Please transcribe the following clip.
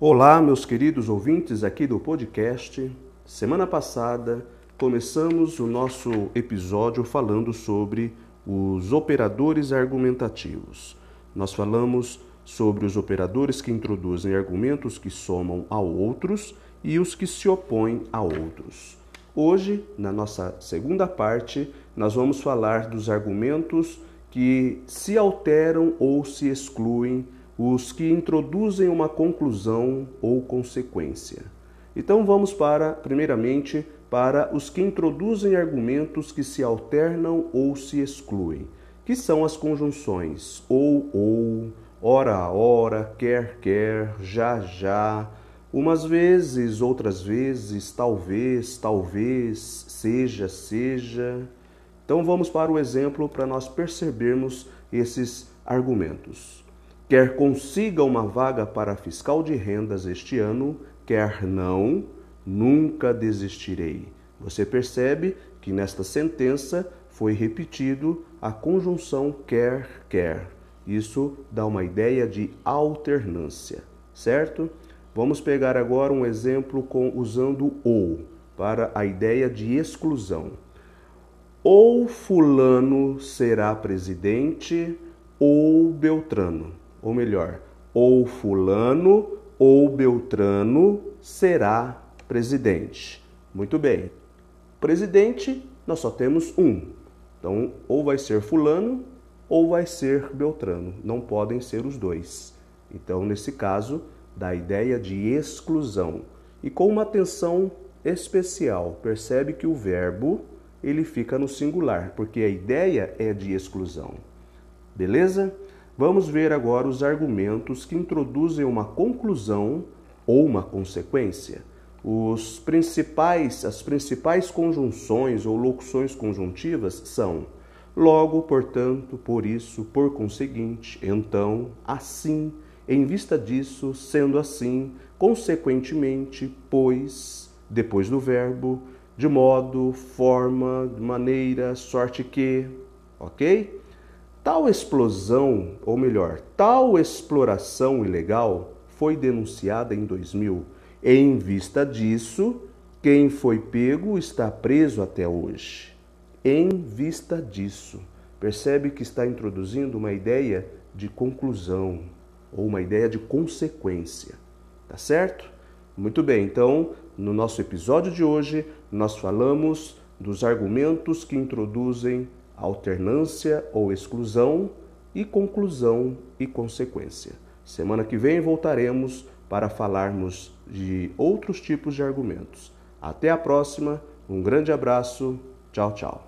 Olá, meus queridos ouvintes aqui do podcast. Semana passada começamos o nosso episódio falando sobre os operadores argumentativos. Nós falamos sobre os operadores que introduzem argumentos que somam a outros e os que se opõem a outros. Hoje, na nossa segunda parte, nós vamos falar dos argumentos que se alteram ou se excluem os que introduzem uma conclusão ou consequência. Então vamos para, primeiramente, para os que introduzem argumentos que se alternam ou se excluem, que são as conjunções ou ou, ora ora, quer quer, já já, umas vezes, outras vezes, talvez, talvez, seja, seja. Então vamos para o exemplo para nós percebermos esses argumentos. Quer consiga uma vaga para fiscal de rendas este ano, quer não, nunca desistirei. Você percebe que nesta sentença foi repetido a conjunção quer, quer. Isso dá uma ideia de alternância, certo? Vamos pegar agora um exemplo com usando ou para a ideia de exclusão. Ou fulano será presidente ou Beltrano ou melhor, ou Fulano ou Beltrano será presidente. Muito bem. Presidente, nós só temos um. Então, ou vai ser Fulano ou vai ser Beltrano. Não podem ser os dois. Então, nesse caso, dá a ideia de exclusão. E com uma atenção especial, percebe que o verbo ele fica no singular, porque a ideia é de exclusão. Beleza? Vamos ver agora os argumentos que introduzem uma conclusão ou uma consequência. Os principais, as principais conjunções ou locuções conjuntivas são logo, portanto, por isso, por conseguinte, então, assim, em vista disso, sendo assim, consequentemente, pois, depois do verbo, de modo, forma, maneira, sorte que, ok? Tal explosão, ou melhor, tal exploração ilegal foi denunciada em 2000. Em vista disso, quem foi pego está preso até hoje. Em vista disso, percebe que está introduzindo uma ideia de conclusão ou uma ideia de consequência. Tá certo? Muito bem, então, no nosso episódio de hoje, nós falamos dos argumentos que introduzem alternância ou exclusão e conclusão e consequência. Semana que vem voltaremos para falarmos de outros tipos de argumentos. Até a próxima, um grande abraço, tchau, tchau.